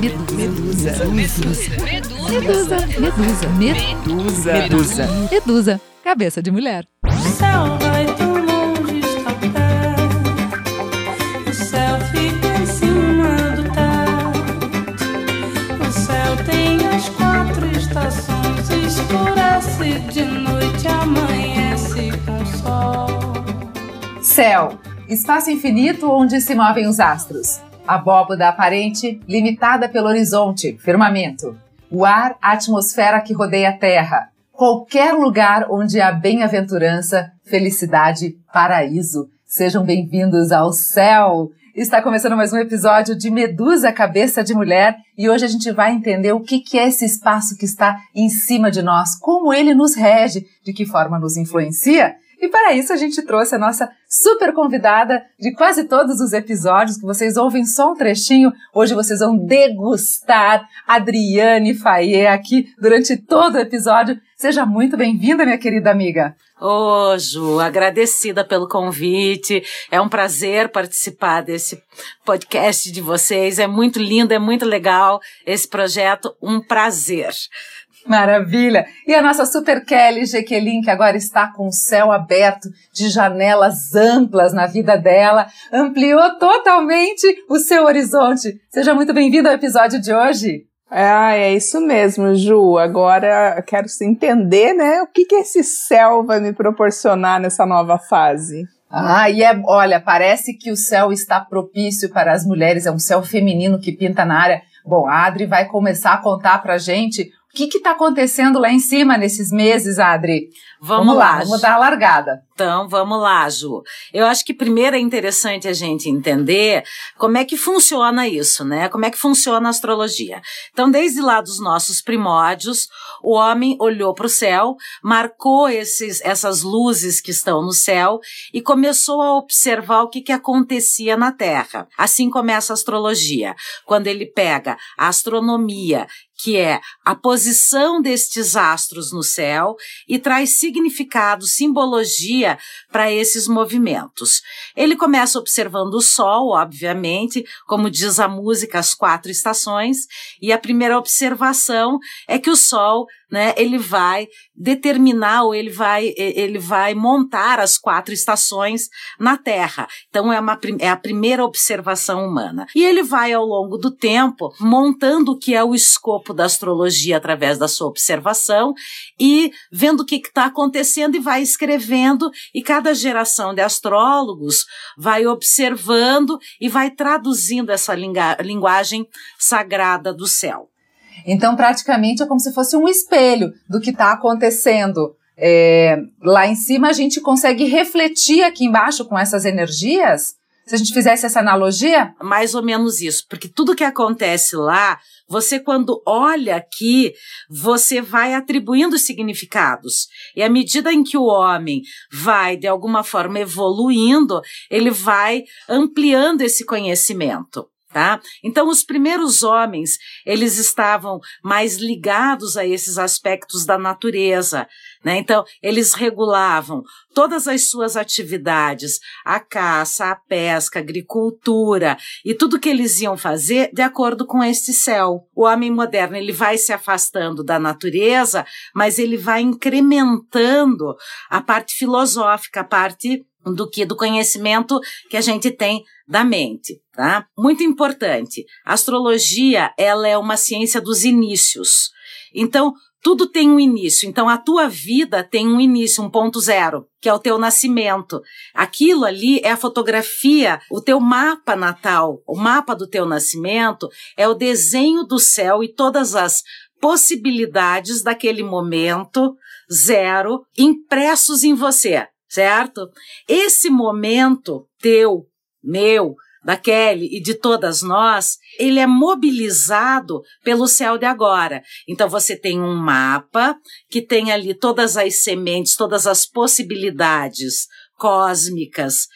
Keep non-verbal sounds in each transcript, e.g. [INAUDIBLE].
Medusa. Medusa. Medusa. Medusa. Medusa. Medusa. Medusa. Cabeça de mulher. O céu vai tão longe, está perto. O céu fica em cima do teto. O céu tem as quatro estações. Escurece de noite, amanhece com sol. Céu, espaço infinito onde se movem os astros. Abóboda aparente, limitada pelo horizonte, firmamento. O ar, a atmosfera que rodeia a terra. Qualquer lugar onde há bem-aventurança, felicidade, paraíso. Sejam bem-vindos ao céu! Está começando mais um episódio de Medusa Cabeça de Mulher e hoje a gente vai entender o que é esse espaço que está em cima de nós, como ele nos rege, de que forma nos influencia e para isso a gente trouxe a nossa super convidada de quase todos os episódios, que vocês ouvem só um trechinho. Hoje vocês vão degustar Adriane Faye aqui durante todo o episódio. Seja muito bem-vinda, minha querida amiga. Ô, Ju, agradecida pelo convite. É um prazer participar desse podcast de vocês. É muito lindo, é muito legal esse projeto. Um prazer. Maravilha! E a nossa Super Kelly Jequelin, que agora está com o céu aberto, de janelas amplas na vida dela, ampliou totalmente o seu horizonte. Seja muito bem-vinda ao episódio de hoje. Ah, é isso mesmo, Ju. Agora quero entender, né, o que, que esse céu vai me proporcionar nessa nova fase. Ah, e é, olha, parece que o céu está propício para as mulheres, é um céu feminino que pinta na área. Bom, a Adri vai começar a contar pra gente o que está acontecendo lá em cima nesses meses, Adri? Vamos, vamos lá, vamos dar a largada. Então, vamos lá, Ju. Eu acho que primeiro é interessante a gente entender como é que funciona isso, né? Como é que funciona a astrologia. Então, desde lá dos nossos primórdios, o homem olhou para o céu, marcou esses, essas luzes que estão no céu e começou a observar o que, que acontecia na Terra. Assim começa a astrologia. Quando ele pega a astronomia que é a posição destes astros no céu e traz significado, simbologia para esses movimentos. Ele começa observando o Sol, obviamente, como diz a música, as quatro estações, e a primeira observação é que o Sol né, ele vai determinar ou ele vai, ele vai montar as quatro estações na Terra. Então é, uma, é a primeira observação humana. E ele vai ao longo do tempo montando o que é o escopo da astrologia através da sua observação e vendo o que está acontecendo e vai escrevendo e cada geração de astrólogos vai observando e vai traduzindo essa linguagem sagrada do céu. Então, praticamente é como se fosse um espelho do que está acontecendo. É, lá em cima, a gente consegue refletir aqui embaixo com essas energias. Se a gente fizesse essa analogia? Mais ou menos isso, porque tudo que acontece lá, você quando olha aqui, você vai atribuindo significados. E à medida em que o homem vai, de alguma forma, evoluindo, ele vai ampliando esse conhecimento. Tá? Então, os primeiros homens, eles estavam mais ligados a esses aspectos da natureza, né? Então, eles regulavam todas as suas atividades, a caça, a pesca, a agricultura e tudo que eles iam fazer de acordo com este céu. O homem moderno, ele vai se afastando da natureza, mas ele vai incrementando a parte filosófica, a parte do que do conhecimento que a gente tem da mente, tá? Muito importante. A astrologia, ela é uma ciência dos inícios. Então, tudo tem um início. Então, a tua vida tem um início, um ponto zero, que é o teu nascimento. Aquilo ali é a fotografia, o teu mapa natal, o mapa do teu nascimento é o desenho do céu e todas as possibilidades daquele momento zero impressos em você certo? Esse momento teu, meu, da Kelly e de todas nós, ele é mobilizado pelo céu de agora. Então você tem um mapa que tem ali todas as sementes, todas as possibilidades cósmicas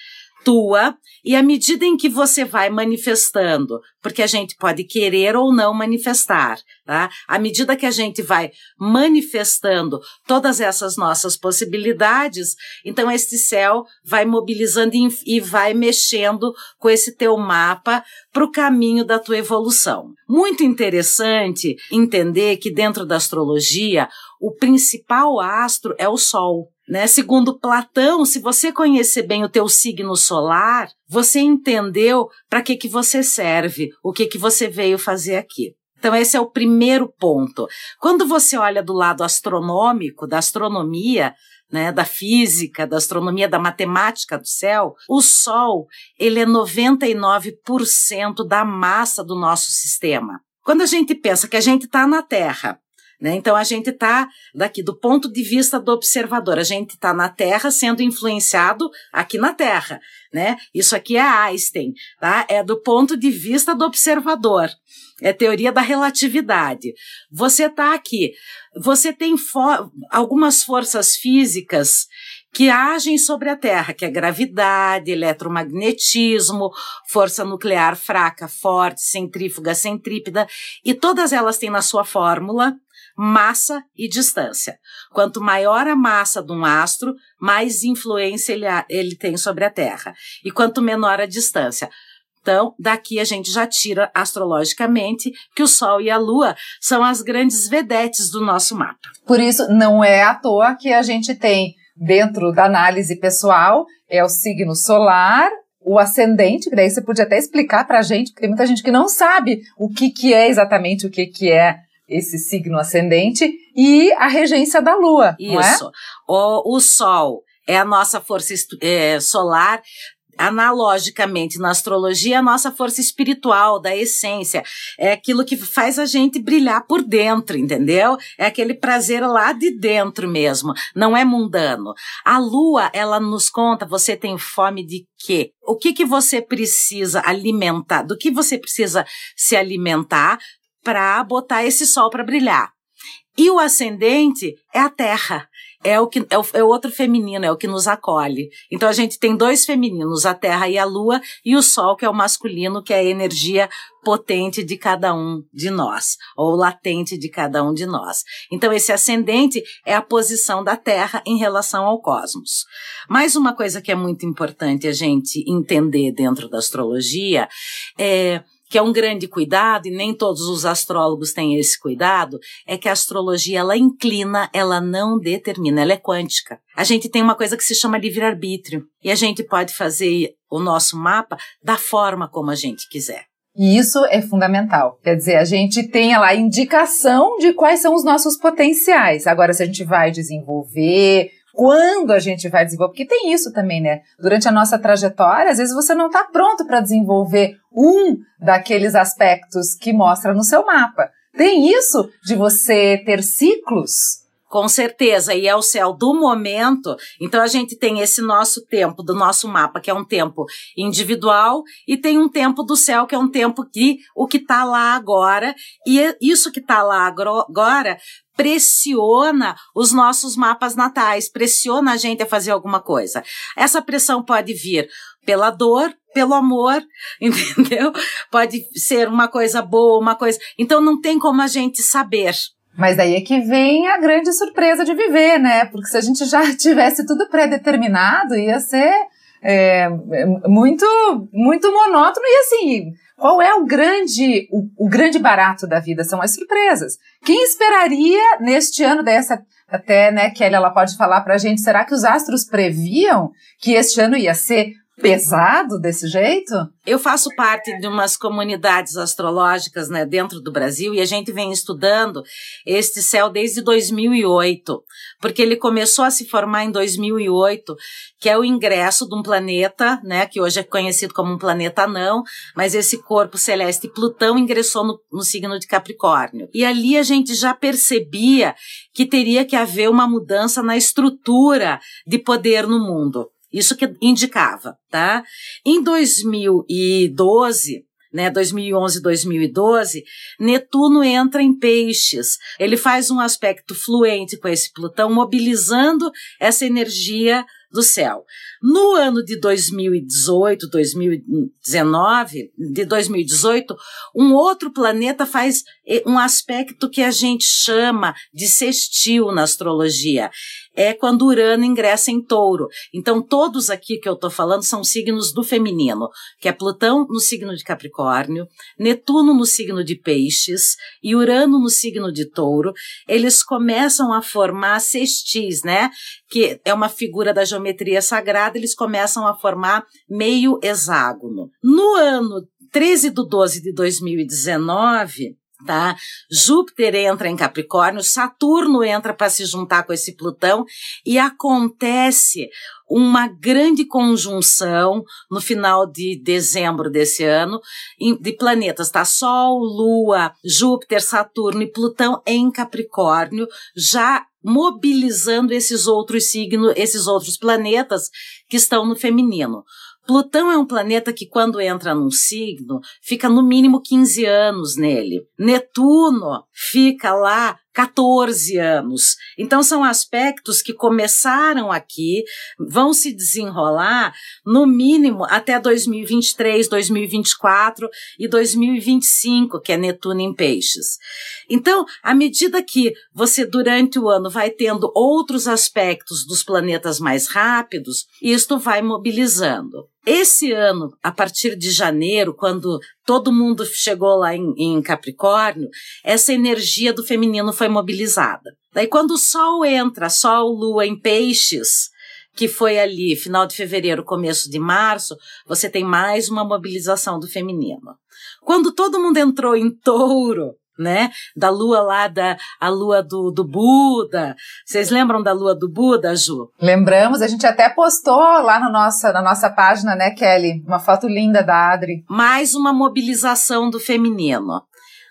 tua e à medida em que você vai manifestando, porque a gente pode querer ou não manifestar, tá? À medida que a gente vai manifestando todas essas nossas possibilidades, então este céu vai mobilizando e vai mexendo com esse teu mapa para o caminho da tua evolução. muito interessante entender que dentro da astrologia, o principal astro é o Sol. Né? Segundo Platão, se você conhecer bem o teu signo solar, você entendeu para que, que você serve, o que, que você veio fazer aqui. Então, esse é o primeiro ponto. Quando você olha do lado astronômico, da astronomia, né, da física, da astronomia, da matemática do céu, o Sol ele é 99% da massa do nosso sistema. Quando a gente pensa que a gente está na Terra, né, então a gente está daqui do ponto de vista do observador, a gente está na Terra sendo influenciado aqui na Terra, né? Isso aqui é Einstein, tá? É do ponto de vista do observador é teoria da relatividade. Você está aqui, você tem fo algumas forças físicas que agem sobre a Terra, que é gravidade, eletromagnetismo, força nuclear fraca, forte, centrífuga, centrípeda, e todas elas têm na sua fórmula massa e distância. Quanto maior a massa de um astro, mais influência ele, ele tem sobre a Terra. E quanto menor a distância. Então, daqui a gente já tira astrologicamente que o Sol e a Lua são as grandes vedetes do nosso mapa. Por isso, não é à toa que a gente tem, dentro da análise pessoal, é o signo solar, o ascendente, que daí você podia até explicar para a gente, porque tem muita gente que não sabe o que, que é exatamente o que, que é esse signo ascendente, e a regência da Lua. Isso. É? O, o Sol é a nossa força é, solar, analogicamente na astrologia, a nossa força espiritual, da essência. É aquilo que faz a gente brilhar por dentro, entendeu? É aquele prazer lá de dentro mesmo, não é mundano. A lua, ela nos conta, você tem fome de quê? O que que você precisa alimentar? Do que você precisa se alimentar para botar esse sol para brilhar? E o ascendente é a terra é o que é o, é outro feminino, é o que nos acolhe. Então a gente tem dois femininos, a Terra e a Lua, e o Sol, que é o masculino, que é a energia potente de cada um de nós, ou latente de cada um de nós. Então esse ascendente é a posição da Terra em relação ao cosmos. Mais uma coisa que é muito importante a gente entender dentro da astrologia é que é um grande cuidado, e nem todos os astrólogos têm esse cuidado, é que a astrologia ela inclina, ela não determina, ela é quântica. A gente tem uma coisa que se chama livre-arbítrio, e a gente pode fazer o nosso mapa da forma como a gente quiser. E isso é fundamental. Quer dizer, a gente tem lá indicação de quais são os nossos potenciais. Agora, se a gente vai desenvolver, quando a gente vai desenvolver, porque tem isso também, né? Durante a nossa trajetória, às vezes você não está pronto para desenvolver um daqueles aspectos que mostra no seu mapa. Tem isso de você ter ciclos com certeza, e é o céu do momento. Então a gente tem esse nosso tempo do nosso mapa, que é um tempo individual, e tem um tempo do céu, que é um tempo que o que está lá agora, e é isso que está lá agora pressiona os nossos mapas natais, pressiona a gente a fazer alguma coisa. Essa pressão pode vir pela dor, pelo amor, [LAUGHS] entendeu? Pode ser uma coisa boa, uma coisa. Então não tem como a gente saber. Mas daí é que vem a grande surpresa de viver, né? Porque se a gente já [LAUGHS] tivesse tudo pré-determinado, ia ser é, muito, muito monótono e assim. Qual é o grande, o, o, grande barato da vida? São as surpresas. Quem esperaria neste ano dessa até, né, Kelly, ela pode falar pra gente, será que os astros previam que este ano ia ser pesado desse jeito? Eu faço parte de umas comunidades astrológicas né, dentro do Brasil e a gente vem estudando este céu desde 2008, porque ele começou a se formar em 2008, que é o ingresso de um planeta, né, que hoje é conhecido como um planeta não, mas esse corpo celeste Plutão ingressou no, no signo de Capricórnio. E ali a gente já percebia que teria que haver uma mudança na estrutura de poder no mundo. Isso que indicava, tá? Em 2012, né, 2011, 2012, Netuno entra em peixes. Ele faz um aspecto fluente com esse Plutão, mobilizando essa energia do céu. No ano de 2018, 2019, de 2018, um outro planeta faz eh, um aspecto que a gente chama de sextil na astrologia. É quando Urano ingressa em touro. Então, todos aqui que eu estou falando são signos do feminino, que é Plutão no signo de Capricórnio, Netuno no signo de Peixes e Urano no signo de touro. Eles começam a formar sextis, né? Que é uma figura da geometria sagrada, eles começam a formar meio hexágono. No ano 13 de 12 de 2019, tá? Júpiter entra em Capricórnio, Saturno entra para se juntar com esse Plutão e acontece uma grande conjunção no final de dezembro desse ano de planetas, tá? Sol, Lua, Júpiter, Saturno e Plutão em Capricórnio, já mobilizando esses outros signos, esses outros planetas que estão no feminino. Plutão é um planeta que, quando entra num signo, fica no mínimo 15 anos nele. Netuno fica lá 14 anos. Então, são aspectos que começaram aqui, vão se desenrolar no mínimo até 2023, 2024 e 2025, que é Netuno em Peixes. Então, à medida que você, durante o ano, vai tendo outros aspectos dos planetas mais rápidos, isto vai mobilizando. Esse ano, a partir de janeiro, quando todo mundo chegou lá em, em Capricórnio, essa energia do feminino foi mobilizada. Daí, quando o Sol entra, Sol, Lua em Peixes, que foi ali, final de fevereiro, começo de março, você tem mais uma mobilização do feminino. Quando todo mundo entrou em touro, né? Da lua lá, da a lua do, do Buda. Vocês lembram da lua do Buda, Ju? Lembramos, a gente até postou lá na nossa, na nossa página, né, Kelly? Uma foto linda da Adri. Mais uma mobilização do feminino.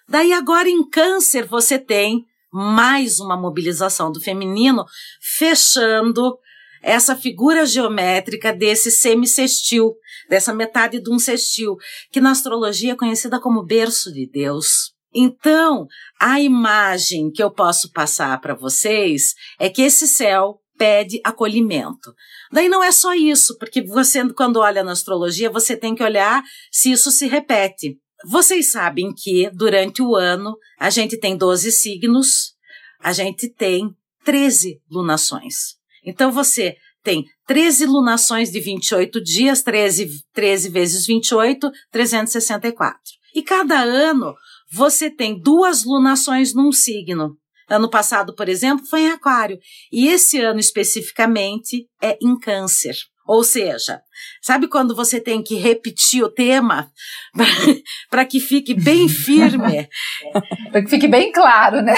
Daí agora em câncer você tem mais uma mobilização do feminino, fechando essa figura geométrica desse semicestil, dessa metade de um sextil, que na astrologia é conhecida como berço de Deus. Então, a imagem que eu posso passar para vocês é que esse céu pede acolhimento. Daí não é só isso, porque você, quando olha na astrologia, você tem que olhar se isso se repete. Vocês sabem que durante o ano a gente tem 12 signos, a gente tem 13 lunações. Então você tem 13 lunações de 28 dias, 13, 13 vezes 28, 364. E cada ano você tem duas lunações num signo. Ano passado, por exemplo, foi em Aquário. E esse ano especificamente é em Câncer. Ou seja, sabe quando você tem que repetir o tema [LAUGHS] para que fique bem firme? [LAUGHS] para que fique bem claro, né?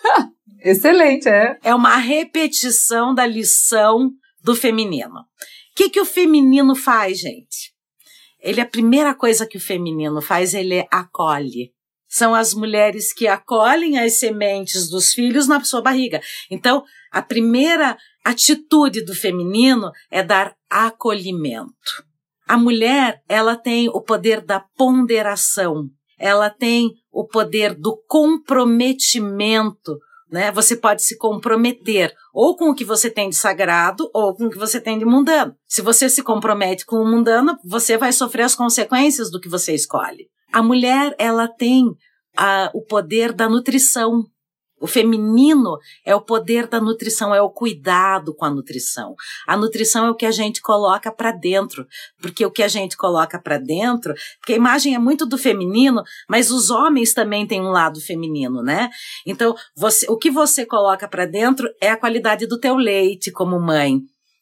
[LAUGHS] Excelente, é. É uma repetição da lição do feminino. O que, que o feminino faz, gente? Ele, a primeira coisa que o feminino faz, ele acolhe são as mulheres que acolhem as sementes dos filhos na sua barriga. Então, a primeira atitude do feminino é dar acolhimento. A mulher, ela tem o poder da ponderação, ela tem o poder do comprometimento, né? Você pode se comprometer ou com o que você tem de sagrado ou com o que você tem de mundano. Se você se compromete com o mundano, você vai sofrer as consequências do que você escolhe. A mulher, ela tem a, o poder da nutrição. O feminino é o poder da nutrição, é o cuidado com a nutrição. A nutrição é o que a gente coloca para dentro, porque o que a gente coloca para dentro, porque a imagem é muito do feminino, mas os homens também têm um lado feminino, né? Então, você, o que você coloca para dentro é a qualidade do teu leite como mãe,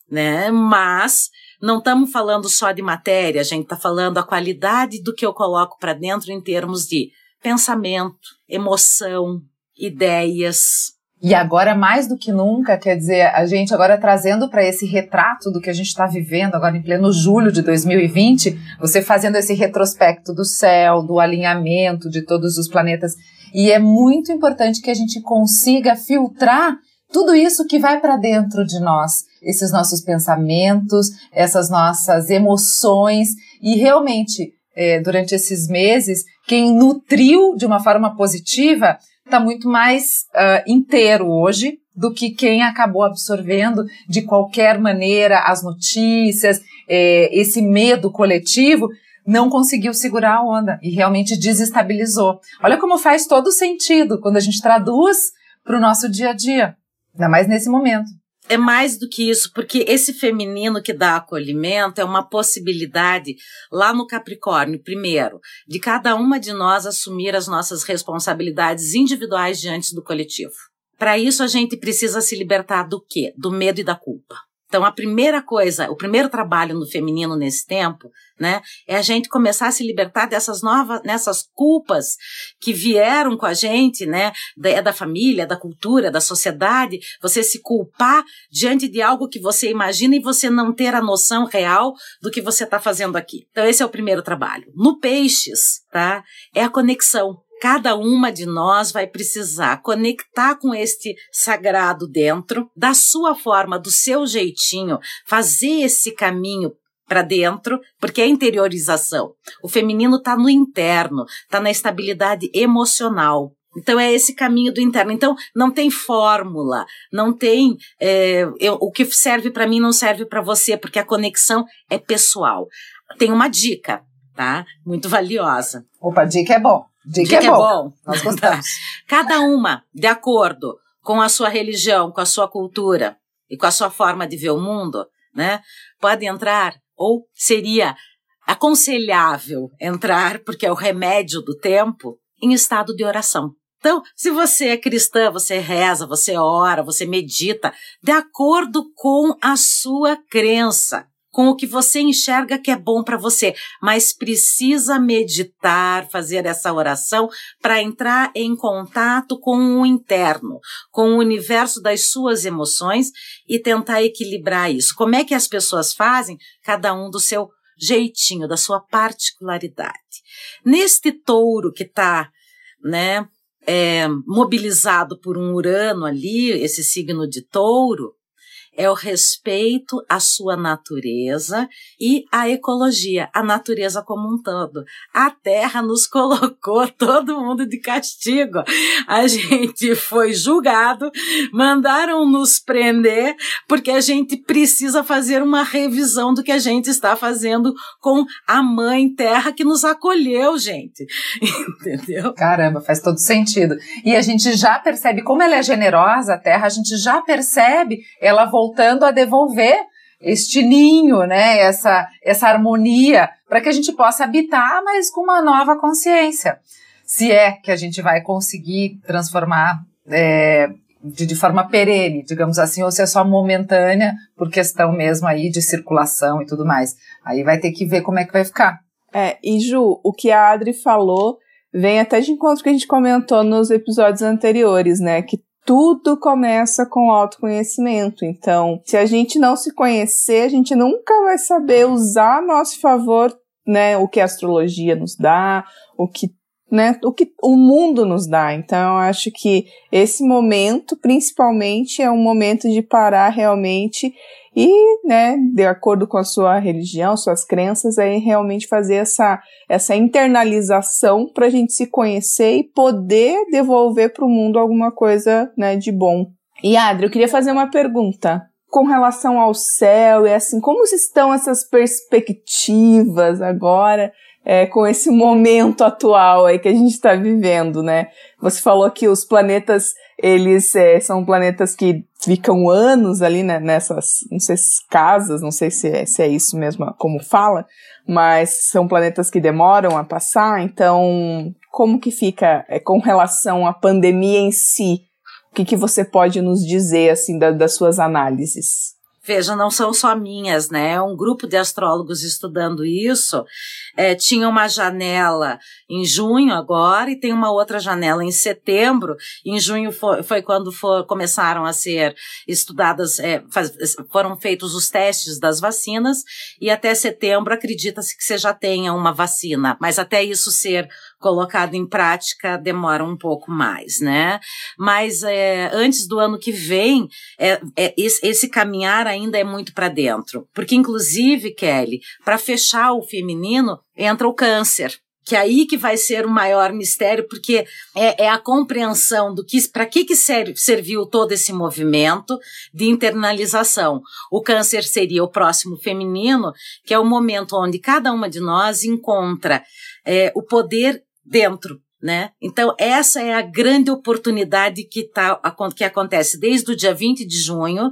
né? Mas não estamos falando só de matéria, a gente está falando a qualidade do que eu coloco para dentro em termos de pensamento, emoção, ideias. E agora, mais do que nunca, quer dizer, a gente agora trazendo para esse retrato do que a gente está vivendo agora em pleno julho de 2020, você fazendo esse retrospecto do céu, do alinhamento de todos os planetas. E é muito importante que a gente consiga filtrar tudo isso que vai para dentro de nós, esses nossos pensamentos, essas nossas emoções e realmente é, durante esses meses, quem nutriu de uma forma positiva está muito mais uh, inteiro hoje do que quem acabou absorvendo de qualquer maneira as notícias, é, esse medo coletivo não conseguiu segurar a onda e realmente desestabilizou. Olha como faz todo sentido quando a gente traduz para o nosso dia a dia, ainda mais nesse momento. é mais do que isso, porque esse feminino que dá acolhimento é uma possibilidade lá no Capricórnio, primeiro, de cada uma de nós assumir as nossas responsabilidades individuais diante do coletivo. Para isso, a gente precisa se libertar do quê? Do medo e da culpa. Então, a primeira coisa, o primeiro trabalho no feminino nesse tempo, né, é a gente começar a se libertar dessas novas, nessas culpas que vieram com a gente, né, da, é da família, da cultura, da sociedade, você se culpar diante de algo que você imagina e você não ter a noção real do que você está fazendo aqui. Então, esse é o primeiro trabalho. No Peixes, tá, é a conexão Cada uma de nós vai precisar conectar com este sagrado dentro, da sua forma, do seu jeitinho, fazer esse caminho para dentro, porque é interiorização. O feminino está no interno, está na estabilidade emocional. Então é esse caminho do interno. Então não tem fórmula, não tem é, eu, o que serve para mim não serve para você, porque a conexão é pessoal. Tem uma dica, tá? Muito valiosa. Opa, dica é bom. Dica, Dica é, bom. é bom. Nós gostamos. [LAUGHS] Cada uma, de acordo com a sua religião, com a sua cultura e com a sua forma de ver o mundo, né? Pode entrar, ou seria aconselhável entrar, porque é o remédio do tempo, em estado de oração. Então, se você é cristã, você reza, você ora, você medita, de acordo com a sua crença com o que você enxerga que é bom para você, mas precisa meditar, fazer essa oração para entrar em contato com o interno, com o universo das suas emoções e tentar equilibrar isso. Como é que as pessoas fazem? Cada um do seu jeitinho, da sua particularidade. Neste touro que está, né, é, mobilizado por um Urano ali, esse signo de touro, é o respeito à sua natureza e à ecologia, a natureza como um todo. A Terra nos [LAUGHS] colocou todo mundo de castigo. A gente foi julgado, mandaram nos prender, porque a gente precisa fazer uma revisão do que a gente está fazendo com a Mãe Terra que nos acolheu, gente. [LAUGHS] Entendeu? Caramba, faz todo sentido. E a gente já percebe como ela é generosa, a Terra, a gente já percebe ela voltando voltando a devolver este ninho, né, essa, essa harmonia, para que a gente possa habitar, mas com uma nova consciência. Se é que a gente vai conseguir transformar é, de, de, forma perene, digamos assim, ou se é só momentânea, por questão mesmo aí de circulação e tudo mais. Aí vai ter que ver como é que vai ficar. É, e Ju, o que a Adri falou vem até de encontro que a gente comentou nos episódios anteriores, né? Que tudo começa com autoconhecimento. Então, se a gente não se conhecer, a gente nunca vai saber usar a nosso favor, né, o que a astrologia nos dá, o que né, o que o mundo nos dá. Então, eu acho que esse momento, principalmente, é um momento de parar realmente e, né, de acordo com a sua religião, suas crenças, aí realmente fazer essa, essa internalização para a gente se conhecer e poder devolver para o mundo alguma coisa, né, de bom. E Adri, eu queria fazer uma pergunta com relação ao céu e assim, como estão essas perspectivas agora? é, com esse momento atual aí que a gente está vivendo, né? Você falou que os planetas, eles é, são planetas que ficam anos ali né, nessas, não sei se casas, não sei se é, se é isso mesmo como fala, mas são planetas que demoram a passar, então como que fica é, com relação à pandemia em si? O que, que você pode nos dizer, assim, da, das suas análises? Veja, não são só minhas, né? Um grupo de astrólogos estudando isso é, tinha uma janela em junho agora e tem uma outra janela em setembro. Em junho foi, foi quando for, começaram a ser estudadas, é, faz, foram feitos os testes das vacinas e até setembro acredita-se que você já tenha uma vacina, mas até isso ser colocado em prática demora um pouco mais, né? Mas é, antes do ano que vem, é, é esse, esse, caminhar ainda é muito para dentro. Porque, inclusive, Kelly, para fechar o feminino, entra o câncer que é aí que vai ser o maior mistério, porque é, é a compreensão do que para que, que serviu todo esse movimento de internalização. O câncer seria o próximo feminino, que é o momento onde cada uma de nós encontra é, o poder dentro né? Então, essa é a grande oportunidade que, tá, que acontece desde o dia 20 de junho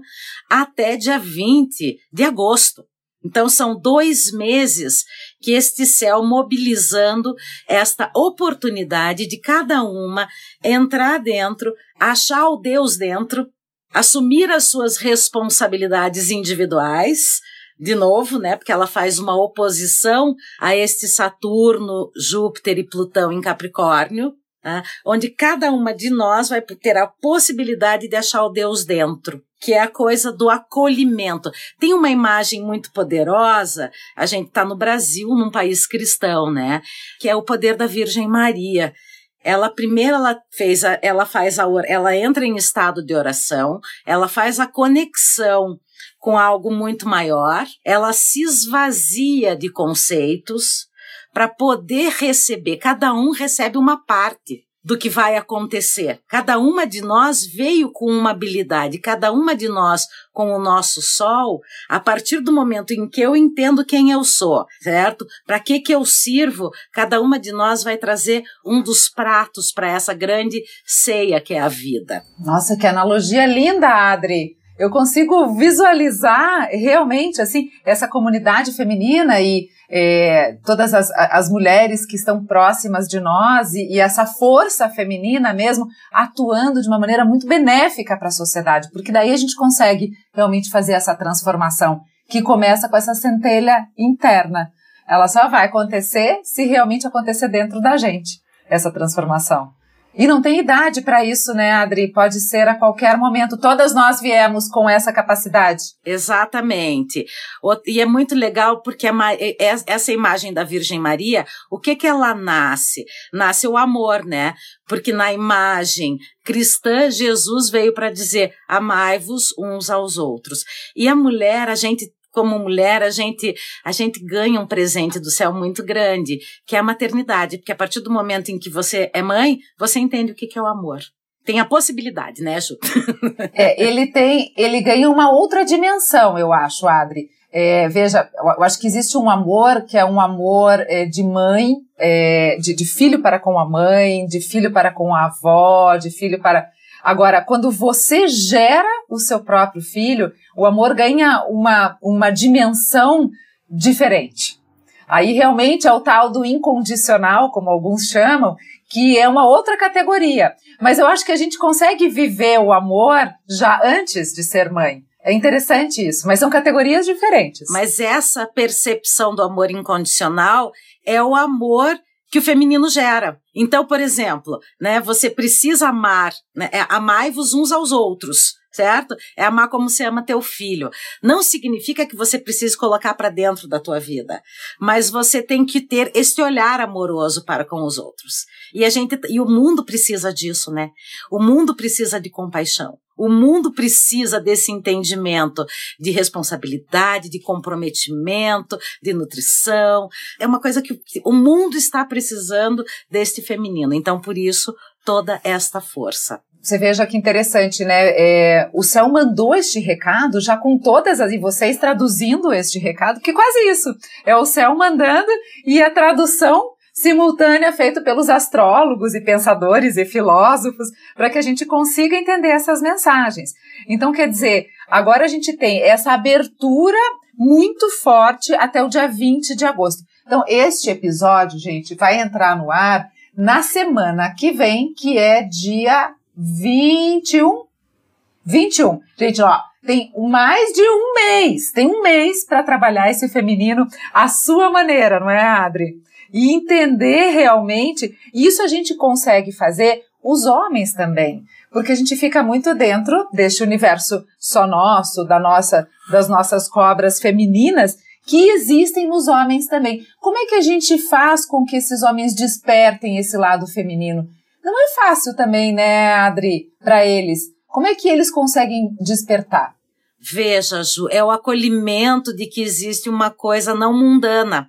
até dia 20 de agosto. Então, são dois meses que este céu mobilizando esta oportunidade de cada uma entrar dentro, achar o Deus dentro, assumir as suas responsabilidades individuais, de novo, né? Porque ela faz uma oposição a este Saturno, Júpiter e Plutão em Capricórnio, né, onde cada uma de nós vai ter a possibilidade de achar o Deus dentro. Que é a coisa do acolhimento. Tem uma imagem muito poderosa, a gente está no Brasil, num país cristão, né? Que é o poder da Virgem Maria ela primeiro ela fez a, ela faz a ela entra em estado de oração, ela faz a conexão com algo muito maior, ela se esvazia de conceitos para poder receber, cada um recebe uma parte do que vai acontecer. Cada uma de nós veio com uma habilidade, cada uma de nós com o nosso sol, a partir do momento em que eu entendo quem eu sou, certo? Para que que eu sirvo? Cada uma de nós vai trazer um dos pratos para essa grande ceia que é a vida. Nossa, que analogia linda, Adri. Eu consigo visualizar realmente assim essa comunidade feminina e é, todas as, as mulheres que estão próximas de nós e, e essa força feminina mesmo atuando de uma maneira muito benéfica para a sociedade, porque daí a gente consegue realmente fazer essa transformação que começa com essa centelha interna. Ela só vai acontecer se realmente acontecer dentro da gente, essa transformação. E não tem idade para isso, né, Adri? Pode ser a qualquer momento. Todas nós viemos com essa capacidade. Exatamente. E é muito legal porque essa imagem da Virgem Maria, o que que ela nasce? Nasce o amor, né? Porque na imagem cristã, Jesus veio para dizer: amai-vos uns aos outros. E a mulher, a gente como mulher, a gente, a gente ganha um presente do céu muito grande, que é a maternidade, porque a partir do momento em que você é mãe, você entende o que, que é o amor. Tem a possibilidade, né, Ju? é, ele tem, ele ganha uma outra dimensão, eu acho, Adri. É, veja, eu acho que existe um amor que é um amor é, de mãe, é, de, de filho para com a mãe, de filho para com a avó, de filho para Agora, quando você gera o seu próprio filho, o amor ganha uma, uma dimensão diferente. Aí realmente é o tal do incondicional, como alguns chamam, que é uma outra categoria. Mas eu acho que a gente consegue viver o amor já antes de ser mãe. É interessante isso, mas são categorias diferentes. Mas essa percepção do amor incondicional é o amor que o feminino gera. Então, por exemplo, né, você precisa amar, né, é, amai-vos uns aos outros, certo? É amar como você ama teu filho. Não significa que você precise colocar para dentro da tua vida, mas você tem que ter este olhar amoroso para com os outros. E a gente e o mundo precisa disso, né? O mundo precisa de compaixão. O mundo precisa desse entendimento de responsabilidade, de comprometimento, de nutrição. É uma coisa que o mundo está precisando deste feminino. Então, por isso, toda esta força. Você veja que interessante, né? É, o céu mandou este recado já com todas as. E vocês traduzindo este recado, que quase isso. É o céu mandando e a tradução simultânea feita pelos astrólogos e pensadores e filósofos para que a gente consiga entender essas mensagens. Então, quer dizer, agora a gente tem essa abertura muito forte até o dia 20 de agosto. Então, este episódio, gente, vai entrar no ar na semana que vem, que é dia 21. 21. Gente, ó, tem mais de um mês, tem um mês para trabalhar esse feminino à sua maneira, não é, Adri? e entender realmente. Isso a gente consegue fazer os homens também, porque a gente fica muito dentro deste universo só nosso, da nossa, das nossas cobras femininas que existem nos homens também. Como é que a gente faz com que esses homens despertem esse lado feminino? Não é fácil também, né, Adri, para eles. Como é que eles conseguem despertar? Veja, Ju, é o acolhimento de que existe uma coisa não mundana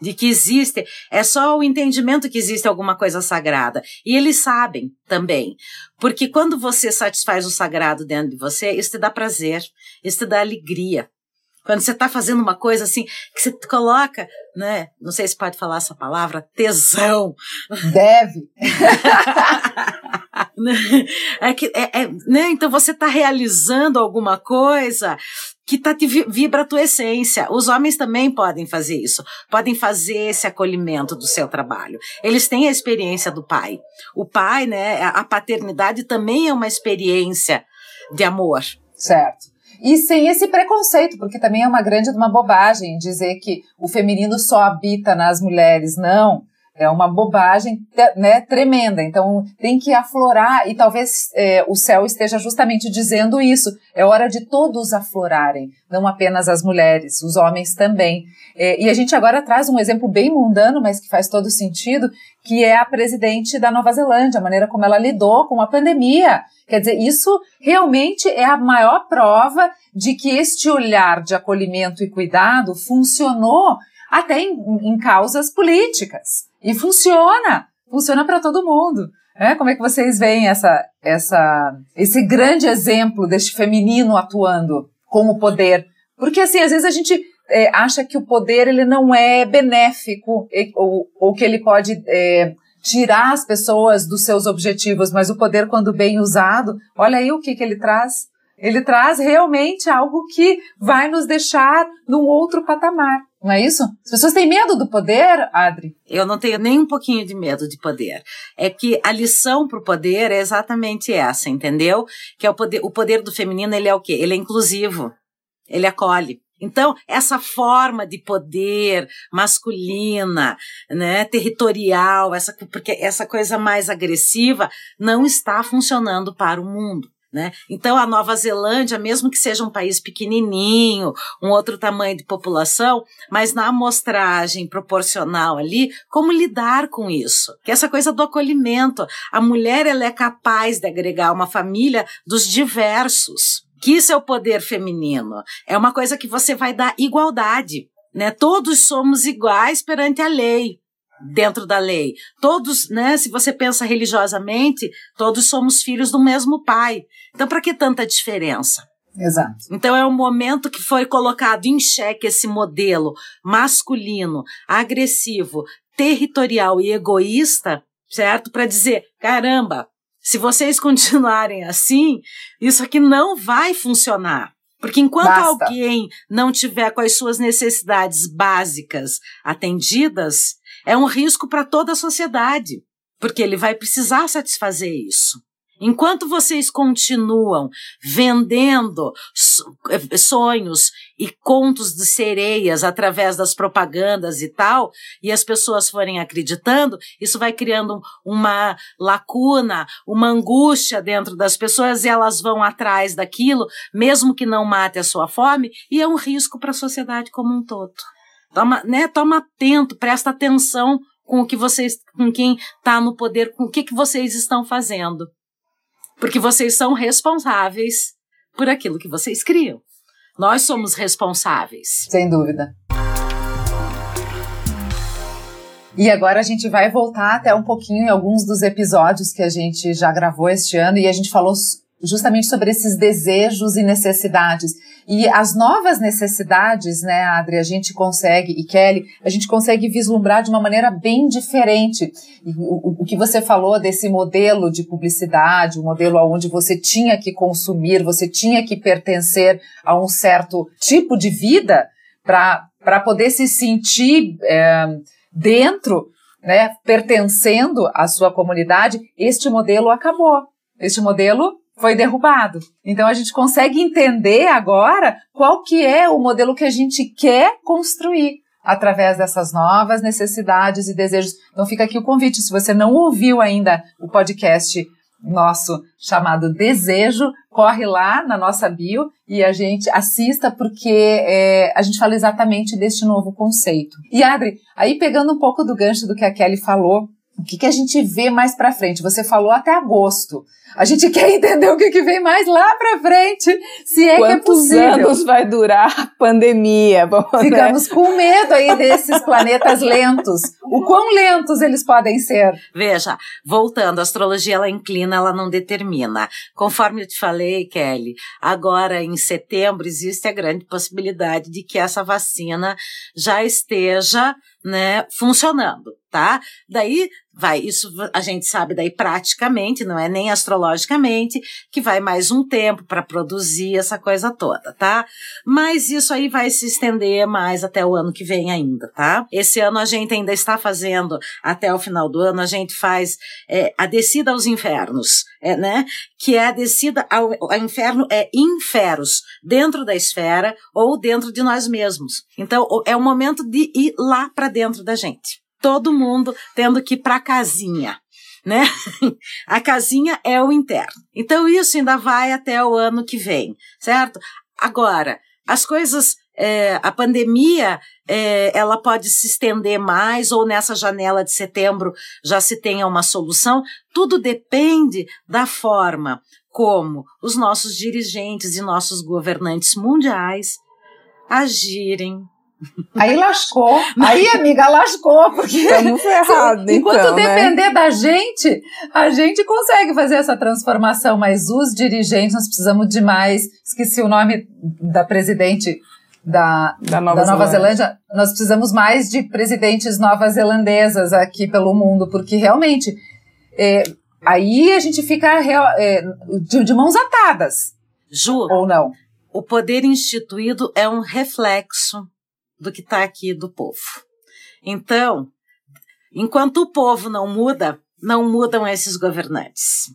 de que existe, é só o entendimento que existe alguma coisa sagrada. E eles sabem também. Porque quando você satisfaz o sagrado dentro de você, isso te dá prazer, isso te dá alegria. Quando você está fazendo uma coisa assim, que você coloca, né? Não sei se pode falar essa palavra, tesão. Deve. [LAUGHS] é que, é, é, né? Então você está realizando alguma coisa que tá te vibra a tua essência. Os homens também podem fazer isso, podem fazer esse acolhimento do seu trabalho. Eles têm a experiência do pai. O pai, né, a paternidade também é uma experiência de amor. Certo. E sem esse preconceito, porque também é uma grande uma bobagem dizer que o feminino só habita nas mulheres. Não. É uma bobagem né, tremenda. Então tem que aflorar, e talvez é, o céu esteja justamente dizendo isso. É hora de todos aflorarem, não apenas as mulheres, os homens também. É, e a gente agora traz um exemplo bem mundano, mas que faz todo sentido, que é a presidente da Nova Zelândia, a maneira como ela lidou com a pandemia. Quer dizer, isso realmente é a maior prova de que este olhar de acolhimento e cuidado funcionou até em, em causas políticas. E funciona, funciona para todo mundo. É, como é que vocês veem essa, essa, esse grande exemplo deste feminino atuando com o poder? Porque assim, às vezes a gente é, acha que o poder ele não é benéfico ou, ou que ele pode é, tirar as pessoas dos seus objetivos, mas o poder, quando bem usado, olha aí o que, que ele traz. Ele traz realmente algo que vai nos deixar num outro patamar. Não é isso? As pessoas têm medo do poder, Adri? Eu não tenho nem um pouquinho de medo de poder. É que a lição para o poder é exatamente essa, entendeu? Que é o poder, o poder do feminino, ele é o quê? Ele é inclusivo. Ele acolhe. Então, essa forma de poder masculina, né, territorial, essa, porque essa coisa mais agressiva não está funcionando para o mundo. Né? Então, a Nova Zelândia, mesmo que seja um país pequenininho, um outro tamanho de população, mas na amostragem proporcional ali, como lidar com isso? Que essa coisa do acolhimento. A mulher ela é capaz de agregar uma família dos diversos. Que isso é o poder feminino. É uma coisa que você vai dar igualdade. Né? Todos somos iguais perante a lei dentro da lei. Todos, né, se você pensa religiosamente, todos somos filhos do mesmo pai. Então, para que tanta diferença? Exato. Então é um momento que foi colocado em xeque esse modelo masculino, agressivo, territorial e egoísta, certo? Para dizer, caramba, se vocês [LAUGHS] continuarem assim, isso aqui não vai funcionar. Porque enquanto Basta. alguém não tiver com as suas necessidades básicas atendidas, é um risco para toda a sociedade, porque ele vai precisar satisfazer isso. Enquanto vocês continuam vendendo eh, sonhos e contos de sereias através das propagandas e tal, e as pessoas forem acreditando, isso vai criando uma lacuna, uma angústia dentro das pessoas e elas vão atrás daquilo, mesmo que não mate a sua fome, e é um risco para a sociedade como um todo. Toma, né, toma atento, presta atenção com o que vocês, com quem está no poder, com o que, que vocês estão fazendo. Porque vocês são responsáveis por aquilo que vocês criam. Nós somos responsáveis. Sem dúvida. E agora a gente vai voltar até um pouquinho em alguns dos episódios que a gente já gravou este ano e a gente falou justamente sobre esses desejos e necessidades. E as novas necessidades, né, Adri, a gente consegue, e Kelly, a gente consegue vislumbrar de uma maneira bem diferente. O, o, que você falou desse modelo de publicidade, o um modelo onde você tinha que consumir, você tinha que pertencer a um certo tipo de vida para poder se sentir é, dentro, né, pertencendo à sua comunidade, este modelo acabou. Este modelo foi derrubado. Então a gente consegue entender agora qual que é o modelo que a gente quer construir através dessas novas necessidades e desejos. Então fica aqui o convite, se você não ouviu ainda o podcast nosso chamado Desejo, corre lá na nossa bio e a gente assista porque é, a gente fala exatamente deste novo conceito. E Adri, aí pegando um pouco do gancho do que a Kelly falou, o que, que a gente vê mais para frente? Você falou até agosto. A gente [LAUGHS] quer entender o que, que vem mais lá para frente, se é Quantos que é possível. anos vai durar a pandemia? Vamos, né? Ficamos com medo aí desses planetas lentos. O quão lentos eles podem ser? Veja, voltando, a astrologia ela inclina, ela não determina. Conforme eu te falei, Kelly, agora em setembro existe a grande possibilidade de que essa vacina já esteja né, funcionando, tá? Daí vai, isso a gente sabe daí praticamente, não é nem astrologicamente, que vai mais um tempo para produzir essa coisa toda, tá? Mas isso aí vai se estender mais até o ano que vem ainda, tá? Esse ano a gente ainda está fazendo, até o final do ano, a gente faz é, a descida aos infernos, é, né? Que é a descida ao, ao inferno, é inferos, dentro da esfera ou dentro de nós mesmos. Então, é o momento de ir lá para dentro da gente todo mundo tendo que ir para a casinha, né? [LAUGHS] A casinha é o interno. Então isso ainda vai até o ano que vem, certo? Agora, as coisas, é, a pandemia, é, ela pode se estender mais ou nessa janela de setembro já se tenha uma solução. Tudo depende da forma como os nossos dirigentes e nossos governantes mundiais agirem Aí lascou. Aí, amiga, lascou, porque Estamos [LAUGHS] ferrados, enquanto então, né? depender da gente, a gente consegue fazer essa transformação, mas os dirigentes, nós precisamos de mais. Esqueci o nome da presidente da, Da Nova, da Nova Zelândia. Zelândia. Nós precisamos mais de presidentes nova-zelandesas aqui pelo mundo, porque realmente é, aí a gente fica real- é, de, de mãos atadas, Ju, ou não? o poder instituído é um reflexo do que está aqui do povo. Então, enquanto o povo não muda, não mudam esses governantes.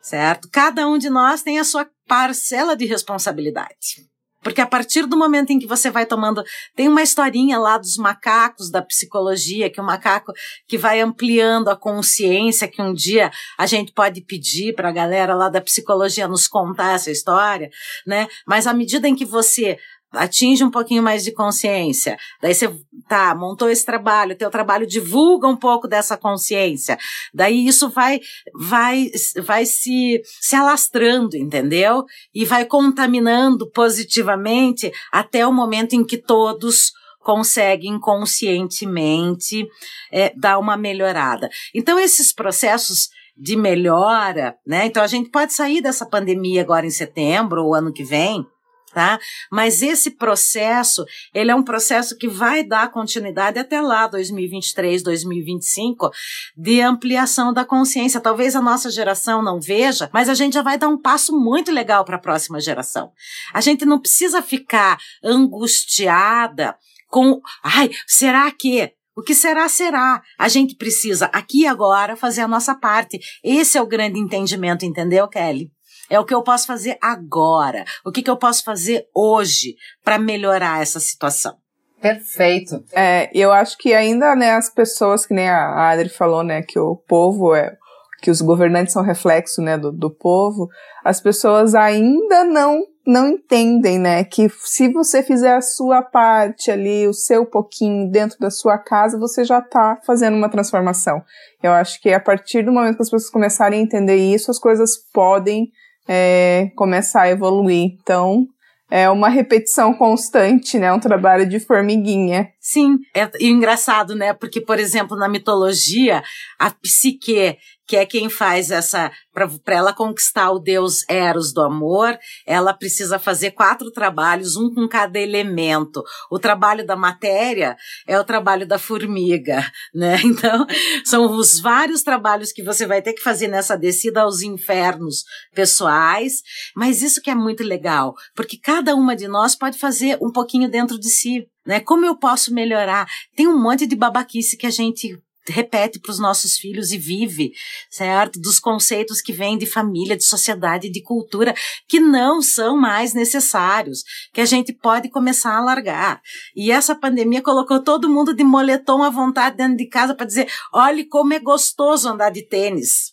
Certo? Cada um de nós tem a sua parcela de responsabilidade. Porque a partir do momento em que você vai tomando. Tem uma historinha lá dos macacos da psicologia, que o macaco que vai ampliando a consciência, que um dia a gente pode pedir para a galera lá da psicologia nos contar essa história, né? Mas à medida em que você atinge um pouquinho mais de consciência, daí você tá, montou esse trabalho, teu trabalho divulga um pouco dessa consciência, daí isso vai vai vai se se alastrando, entendeu? E vai contaminando positivamente até o momento em que todos conseguem conscientemente é, dar uma melhorada. Então esses processos de melhora, né? Então a gente pode sair dessa pandemia agora em setembro ou ano que vem, tá? Mas esse processo, ele é um processo que vai dar continuidade até lá, 2023, 2025, de ampliação da consciência. Talvez a nossa geração não veja, mas a gente já vai dar um passo muito legal para a próxima geração. A gente não precisa ficar angustiada com, ai, será que o que será, será. A gente precisa, aqui e agora, fazer a nossa parte. Esse é o grande entendimento, entendeu, Kelly? É o que eu posso fazer agora. O que, que eu posso fazer hoje para melhorar essa situação. Perfeito. É, eu acho que ainda, né, as pessoas, que nem a Adri falou, né, que o povo é, que os governantes são reflexo, né, do, do povo, as pessoas ainda não, não entendem, né, que se você fizer a sua parte ali, o seu pouquinho dentro da sua casa, você já tá fazendo uma transformação. Eu acho que a partir do momento que as pessoas começarem a entender isso, as coisas podem é, começar a evoluir. Então, é uma repetição constante, né? Um trabalho de formiguinha. Sim, é engraçado, né? Porque, por exemplo, na mitologia, a psique, que é quem faz essa. Para ela conquistar o deus Eros do amor, ela precisa fazer quatro trabalhos, um com cada elemento. O trabalho da matéria é o trabalho da formiga, [LAUGHS] né? Então, são os vários trabalhos que você vai ter que fazer nessa descida aos infernos pessoais, mas isso que é muito legal, porque cada uma de nós pode fazer um pouquinho dentro de si, né? Como eu posso melhorar? Tem um monte de babaquice que a gente repete para os nossos filhos e vive, certo? Dos conceitos que vêm de família, de sociedade, de cultura, que não são mais necessários, que a gente pode começar a largar. E essa pandemia colocou todo mundo de moletom à vontade dentro de casa para dizer: olhe como é gostoso andar de tênis.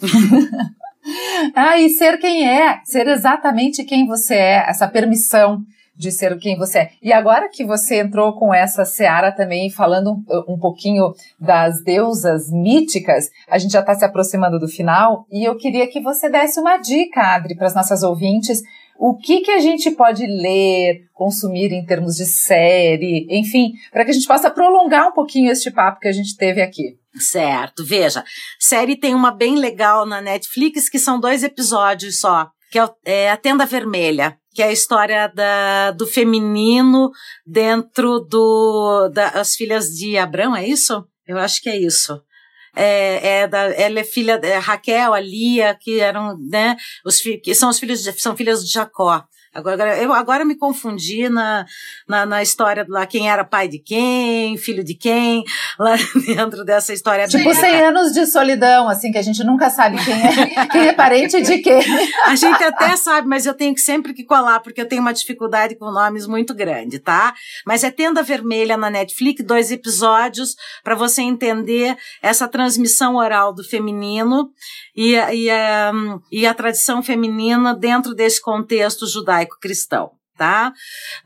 [LAUGHS] Ah, e ser quem é, ser exatamente quem você é, essa permissão de ser quem você é. E agora que você entrou com essa seara também, falando um, um pouquinho das deusas míticas, a gente já está se aproximando do final, e eu queria que você desse uma dica, Adri, para as nossas ouvintes, o que, que a gente pode ler, consumir em termos de série, enfim, para que a gente possa prolongar um pouquinho este papo que a gente teve aqui. Certo, veja, série tem uma bem legal na Netflix que são dois episódios só, que é, é A Tenda Vermelha que é a história da, do feminino dentro do das filhas de Abraão, é isso? Eu acho que é isso. É, é da, ela é filha é Raquel, a Lia, que eram, né, os que são os filhos de, são filhas de Jacó. Agora, eu agora me confundi na, na, na, história lá, quem era pai de quem, filho de quem, lá [LAUGHS] dentro dessa história. Tipo bíblica. 100 anos de solidão, assim, que a gente nunca sabe quem é, quem é parente de quem. [LAUGHS] A gente até sabe, mas eu tenho que sempre que colar, porque eu tenho uma dificuldade com nomes muito grande, tá? Mas é Tenda Vermelha na Netflix, dois episódios, para você entender essa transmissão oral do feminino e, e, a, e a tradição feminina dentro desse contexto judaico-cristão. Tá?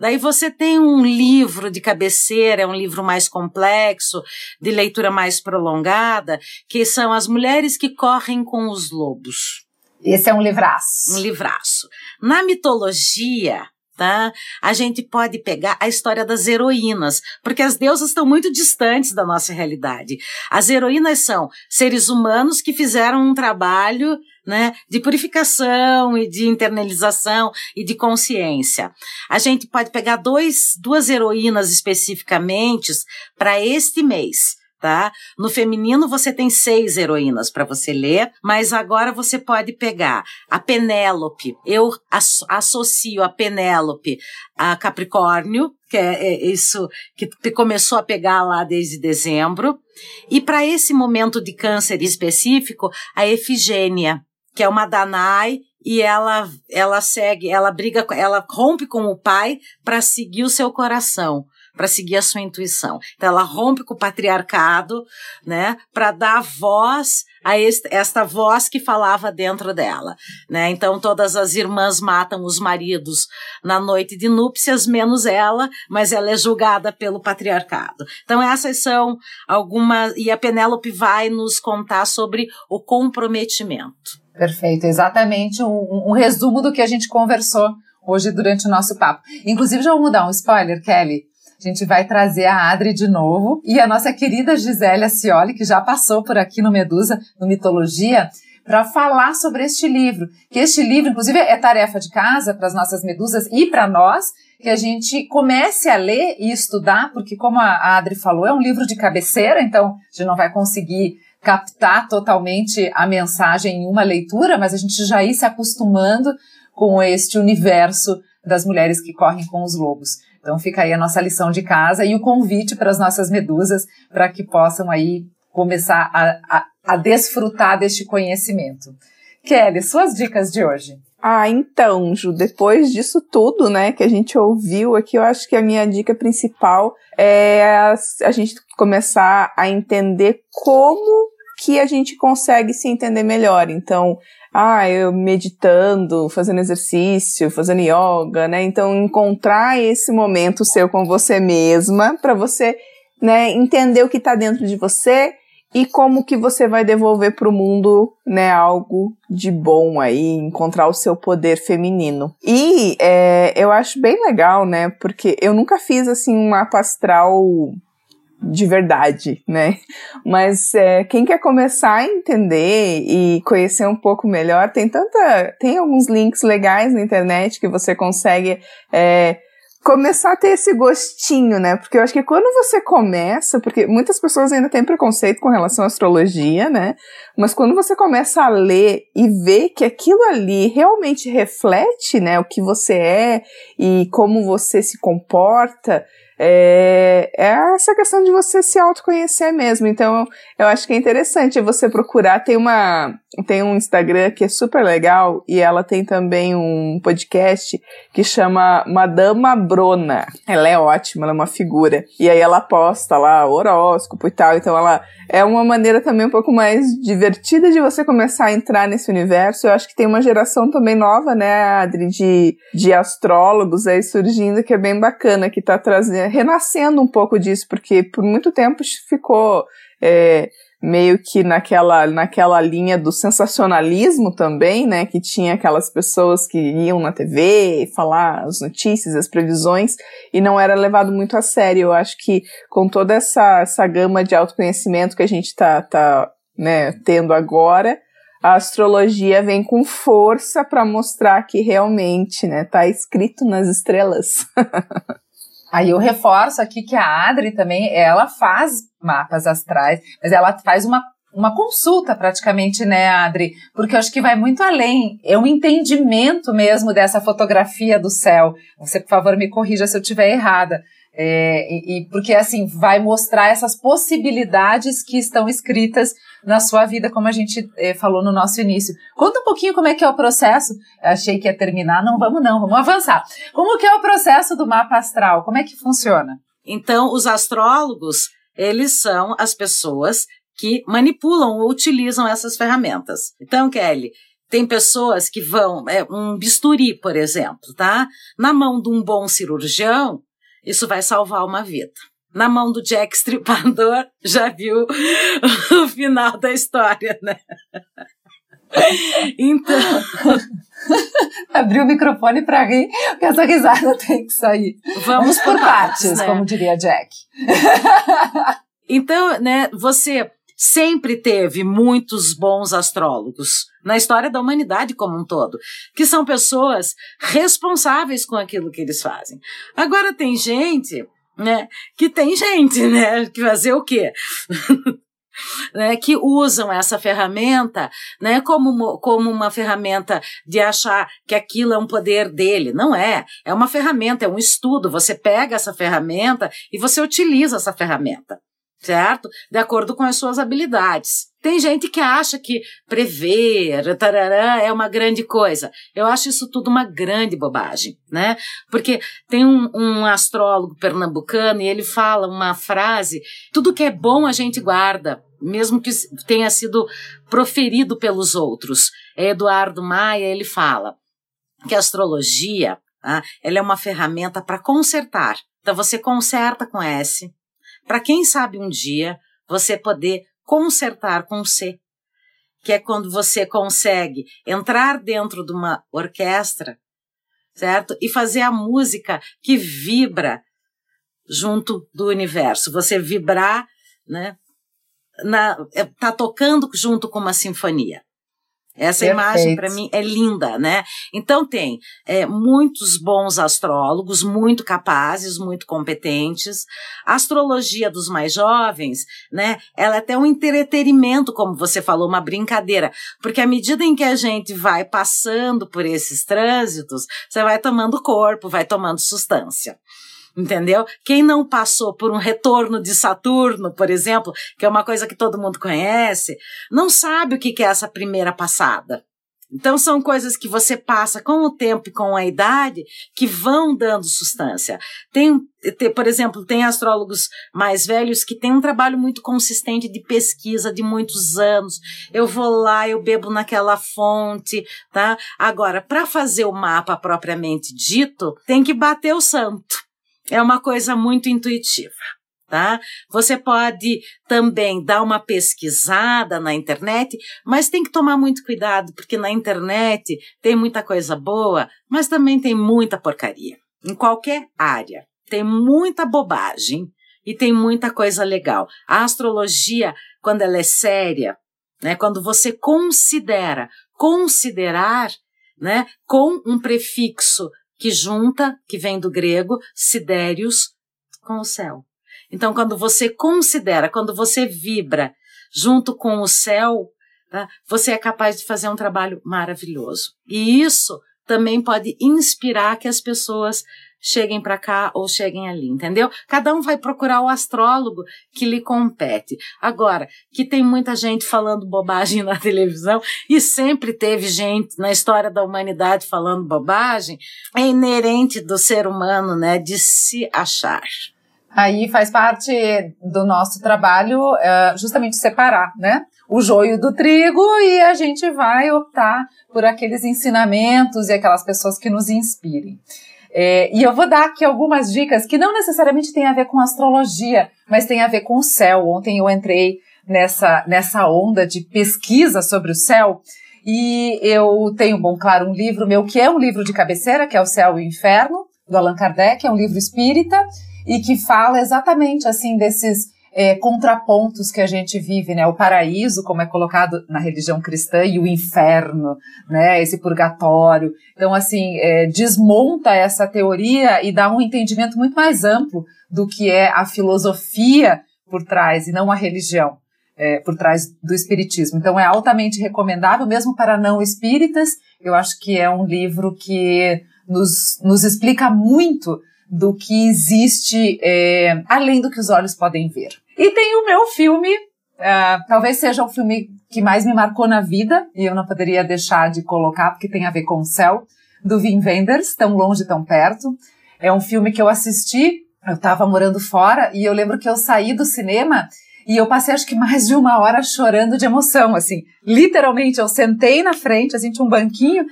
Daí você tem um livro de cabeceira, é um livro mais complexo, de leitura mais prolongada, que são As Mulheres que Correm com os Lobos. Esse é um livraço. Um livraço. Na mitologia, tá? A gente pode pegar a história das heroínas, porque as deusas estão muito distantes da nossa realidade. As heroínas são seres humanos que fizeram um trabalho né, de purificação e de internalização e de consciência. A gente pode pegar dois, duas heroínas especificamente para este mês tá? No feminino você tem seis heroínas para você ler, mas agora você pode pegar a Penélope. Eu associo a Penélope a Capricórnio, que é, é isso que começou a pegar lá desde dezembro. E para esse momento de câncer específico, a Efigênia, que é uma Danai e ela ela segue, ela briga, ela rompe com o pai para seguir o seu coração para seguir a sua intuição. Então ela rompe com o patriarcado, né, para dar voz a esta voz que falava dentro dela, né? Então todas as irmãs matam os maridos na noite de núpcias, menos ela, mas ela é julgada pelo patriarcado. Então essas são algumas e a Penélope vai nos contar sobre o comprometimento. Perfeito, exatamente um, um resumo do que a gente conversou hoje durante o nosso papo. Inclusive, já vou dar um spoiler, Kelly. A gente vai trazer a Adri de novo e a nossa querida Gisélia Cioli, que já passou por aqui no Medusa, no Mitologia, para falar sobre este livro. Que este livro, inclusive, é tarefa de casa para as nossas medusas e para nós, que a gente comece a ler e estudar, porque, como a Adri falou, é um livro de cabeceira, então a gente não vai conseguir captar totalmente a mensagem em uma leitura, mas a gente já ir se acostumando com este universo das mulheres que correm com os lobos. Então fica aí a nossa lição de casa e o convite para as nossas medusas para que possam aí começar a, a, a desfrutar deste conhecimento. Kelly, suas dicas de hoje. Ah, então, Ju, depois disso tudo, né, que a gente ouviu aqui, eu acho que a minha dica principal é a, a gente começar a entender como que a gente consegue se entender melhor. Então, ah, eu meditando, fazendo exercício, fazendo yoga, né? Então encontrar esse momento seu com você mesma para você, né, entender o que está dentro de você e como que você vai devolver para o mundo, né, algo de bom aí, encontrar o seu poder feminino. E é, eu acho bem legal, né, porque eu nunca fiz assim um mapa astral de verdade, né? Mas é, quem quer começar a entender e conhecer um pouco melhor, tem tanta. Tem alguns links legais na internet que você consegue é, começar a ter esse gostinho, né? Porque eu acho que quando você começa, porque muitas pessoas ainda têm preconceito com relação à astrologia, né? Mas quando você começa a ler e ver que aquilo ali realmente reflete, né, o que você é e como você se comporta, é, é essa questão de você se autoconhecer mesmo. Então, eu acho que é interessante você procurar. Tem uma. Tem um Instagram que é super legal e ela tem também um podcast que chama Madama Brona. Ela é ótima, ela é uma figura. E aí ela posta lá horóscopo e tal. Então ela é uma maneira também um pouco mais divertida de você começar a entrar nesse universo. Eu acho que tem uma geração também nova, né, Adri, de, de astrólogos aí surgindo que é bem bacana, que tá trazendo, renascendo um pouco disso, porque por muito tempo ficou. É, meio que naquela, naquela linha do sensacionalismo também, né? Que tinha aquelas pessoas que iam na TV falar as notícias, as previsões, e não era levado muito a sério. Eu acho que com toda essa, essa gama de autoconhecimento que a gente tá, tá né, tendo agora, a astrologia vem com força para mostrar que realmente, né, tá escrito nas estrelas. [LAUGHS] Aí eu reforço aqui que a Adri também, ela faz mapas astrais, mas ela faz uma uma consulta praticamente, né, Adri? Porque eu acho que vai muito além. É um entendimento mesmo dessa fotografia do céu. Você, por favor, me corrija se eu estiver errada. É, e, e, porque assim vai mostrar essas possibilidades que estão escritas na sua vida, como a gente é, falou no nosso início. Conta um pouquinho como é que é o processo. Eu achei que ia terminar, não, vamos não, vamos avançar. Como que é o processo do mapa astral? Como é que funciona? Então, os astrólogos, eles são as pessoas que manipulam ou utilizam essas ferramentas. Então, Kelly, tem pessoas que vão, é, um bisturi, por exemplo, tá? Na mão de um bom cirurgião, isso vai salvar uma vida. Na mão do Jack Stripador, [LAUGHS] já viu o final da história, né? [LAUGHS] Então. [LAUGHS] Abriu o microfone para rir, porque essa risada tem que sair. Vamos, Vamos por partes, né? como diria Jack. então, né, você sempre teve muitos bons astrólogos na história da humanidade como um todo, que são pessoas responsáveis com aquilo que eles fazem. Agora tem gente, né, que tem gente, né, que fazer o quê? [LAUGHS] né, que usam essa ferramenta né, como, como uma ferramenta de achar que aquilo é um poder dele. Não é. É uma ferramenta, é um estudo. Você pega essa ferramenta e você utiliza essa ferramenta certo? De acordo com as suas habilidades. Tem gente que acha que prever tarará, é uma grande coisa. Eu acho isso tudo uma grande bobagem, né? Porque tem um, um astrólogo pernambucano e ele fala uma frase: tudo que é bom a gente guarda, mesmo que tenha sido proferido pelos outros. É Eduardo Maia, ele fala que a astrologia ah, ela é uma ferramenta para consertar. Então você conserta com S, para quem sabe um dia você poder consertar com C, que é quando você consegue entrar dentro de uma orquestra, certo? E fazer a música que vibra junto do universo. Você vibrar, né? Na, é, tá tocando junto com uma sinfonia. Essa Perfeito. imagem para mim é linda, né? Então tem é, muitos bons astrólogos, muito capazes, muito competentes. A astrologia dos mais jovens, né? Ela é até um entretenimento, como você falou, uma brincadeira, porque à medida em que a gente vai passando por esses trânsitos, você vai tomando corpo, vai tomando substância entendeu? Quem não passou por um retorno de Saturno, por exemplo, que é uma coisa que todo mundo conhece, não sabe o que é essa primeira passada. Então, são coisas que você passa com o tempo e com a idade que vão dando substância. Tem, tem, por exemplo, tem astrólogos mais velhos que têm um trabalho muito consistente de pesquisa de muitos anos. Eu vou lá, eu bebo naquela fonte, tá? Agora, para fazer o mapa propriamente dito, tem que bater o santo é uma coisa muito intuitiva. Tá? Você pode também dar uma pesquisada na internet, mas tem que tomar muito cuidado, porque na internet tem muita coisa boa, mas também tem muita porcaria. Em qualquer área. Tem muita bobagem e tem muita coisa legal. A astrologia, quando ela é séria, né, quando você considera, considerar, né, com um prefixo que junta, que vem do grego, sidérios, com o céu. Então, quando você considera, quando você vibra junto com o céu, tá, você é capaz de fazer um trabalho maravilhoso. E isso também pode inspirar que as pessoas cheguem para cá ou cheguem ali, entendeu? Cada um vai procurar o astrólogo que lhe compete. Agora, que tem muita gente falando bobagem [LAUGHS] na televisão e sempre teve gente na história da humanidade falando bobagem, é inerente do ser humano, né, de se achar. Aí faz parte do nosso trabalho uh, justamente separar, né? O joio do trigo e a gente vai optar por aqueles ensinamentos e aquelas pessoas que nos inspirem. É, e eu vou dar aqui algumas dicas que não necessariamente têm a ver com astrologia, mas tem a ver com o céu. Ontem eu entrei nessa, nessa onda de pesquisa sobre o céu e eu tenho, bom, claro, um livro meu que é um livro de cabeceira, que é O Céu e o Inferno, do Allan Kardec, é um livro espírita e que fala exatamente assim desses é, contrapontos que a gente vive, né? O paraíso, como é colocado na religião cristã, e o inferno, né? Esse purgatório. Então, assim, é, desmonta essa teoria e dá um entendimento muito mais amplo do que é a filosofia por trás e não a religião. É, por trás do espiritismo. Então é altamente recomendável, mesmo para não espíritas. Eu acho que é um livro que nos, nos explica muito do que existe é, além do que os olhos podem ver. E tem o meu filme, uh, talvez seja o filme que mais me marcou na vida, e eu não poderia deixar de colocar, porque tem a ver com o céu, do Wim Wenders, Tão Longe, Tão Perto. É um filme que eu assisti, eu estava morando fora, e eu lembro que eu saí do cinema e eu passei acho que mais de uma hora chorando de emoção, assim. Literalmente, eu sentei na frente, assim, tinha um banquinho,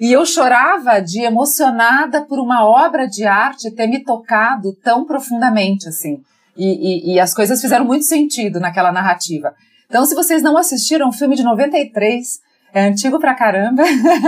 e eu chorava de emocionada por uma obra de arte ter me tocado tão profundamente, assim. E, e, e as coisas fizeram muito sentido naquela narrativa. Então, se vocês não assistiram, um filme de 93, é antigo pra caramba,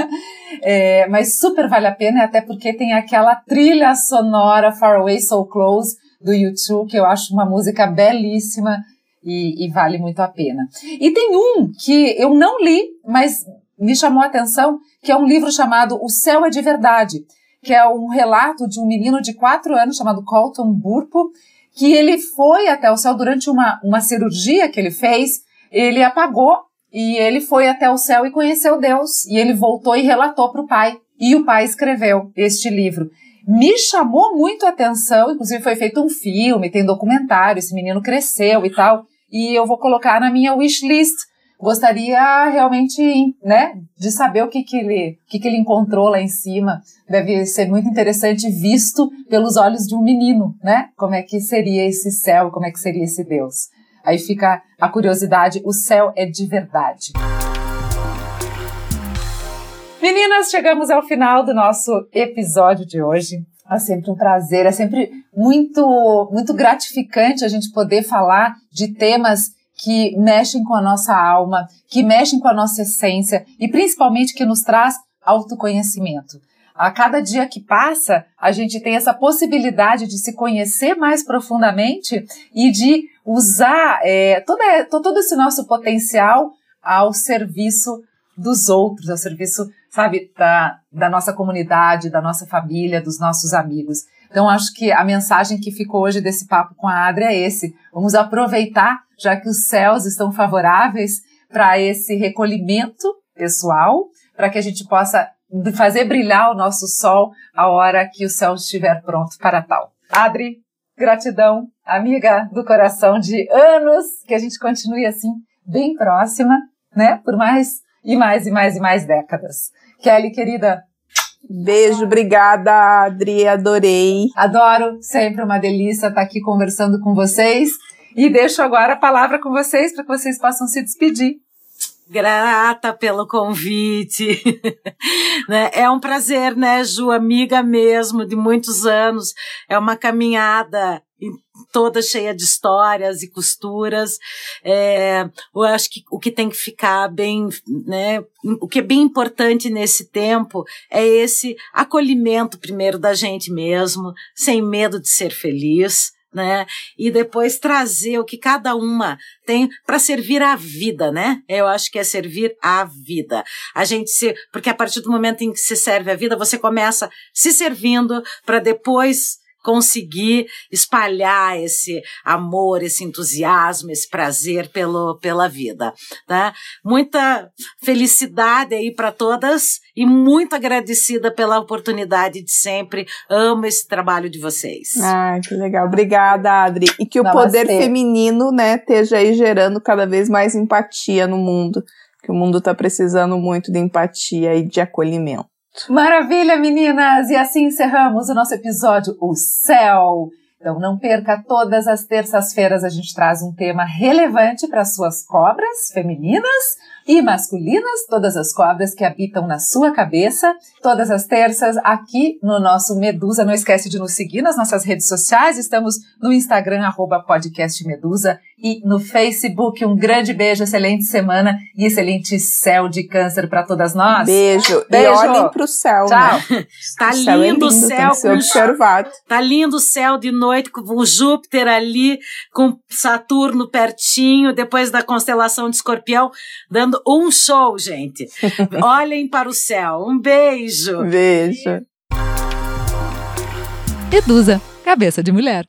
[LAUGHS] é, mas super vale a pena, até porque tem aquela trilha sonora Far Away So Close do YouTube, que eu acho uma música belíssima e, e, vale muito a pena. E tem um que eu não li, mas me chamou a atenção, que é um livro chamado O Céu é de Verdade, que é um relato de um menino de quatro anos chamado Colton Burpo, que ele foi até o céu durante uma, uma cirurgia que ele fez, ele apagou e ele foi até o céu e conheceu Deus. E ele voltou e relatou para o pai. E o pai escreveu este livro. Me chamou muito a atenção, inclusive foi feito um filme, tem documentário, esse menino cresceu e tal. E eu vou colocar na minha wishlist gostaria realmente, né, de saber o que que ele, o que que ele encontrou lá em cima. Deve ser muito interessante visto pelos olhos de um menino, né? Como é que seria esse céu, como é que seria esse Deus. Aí fica a curiosidade, o céu é de verdade. Meninas, chegamos ao final do nosso episódio de hoje. É sempre um prazer, é sempre muito, muito gratificante a gente poder falar de temas que mexem com a nossa alma, que mexem com a nossa essência e principalmente que nos traz autoconhecimento. A cada dia que passa, a gente tem essa possibilidade de se conhecer mais profundamente e de usar é, toda, todo esse nosso potencial ao serviço dos outros, ao serviço, sabe, da, da nossa comunidade, da nossa família, dos nossos amigos. Então, acho que a mensagem que ficou hoje desse papo com a Adri é esse. Vamos aproveitar, já que os céus estão favoráveis para esse recolhimento pessoal, para que a gente possa fazer brilhar o nosso sol a hora que o céu estiver pronto para tal. Adri, gratidão, amiga do coração de anos, que a gente continue assim, bem próxima, né, por mais e mais e mais e mais décadas. Kelly, querida, Beijo, obrigada, Adri, adorei. Adoro, sempre uma delícia estar aqui conversando com vocês. E deixo agora a palavra com vocês para que vocês possam se despedir. Grata pelo convite. [LAUGHS] né? É um prazer, né, Ju, amiga mesmo, de muitos anos. É uma caminhada toda cheia de histórias e costuras. É, eu acho que o que tem que ficar bem, né, o que é bem importante nesse tempo é esse acolhimento primeiro da gente mesmo, sem medo de ser feliz. Né? E depois trazer o que cada uma tem para servir à vida, né? Eu acho que é servir à vida. A gente se, porque a partir do momento em que se serve a vida, você começa se servindo para depois conseguir espalhar esse amor, esse entusiasmo, esse prazer pelo, pela vida. Tá? Muita felicidade aí para todas e muito agradecida pela oportunidade de sempre. Amo esse trabalho de vocês. Ah, que legal. Obrigada, Adri. E que o Namastê. poder feminino, né, esteja aí gerando cada vez mais empatia no mundo. Que o mundo está precisando muito de empatia e de acolhimento. Maravilha, meninas! E assim encerramos o nosso episódio O Céu. Então não perca, todas as terças-feiras a gente traz um tema relevante para suas cobras femininas e masculinas, todas as cobras que habitam na sua cabeça, todas as terças aqui no nosso Medusa. Não esquece de nos seguir nas nossas redes sociais, estamos no Instagram, arroba podcast Medusa, e no Facebook. Um grande beijo, excelente semana e excelente céu de câncer para todas nós. Beijo. beijo. E olhem pro céu, Tchau. [LAUGHS] Né? Tá o céu lindo o céu. Tem que ser observado. Tá lindo o céu de noite com o Júpiter ali, com Saturno pertinho, depois da constelação de Escorpião, dando um show, gente. [LAUGHS] Olhem para o céu. Um beijo. Beijo. Edusa, cabeça de mulher.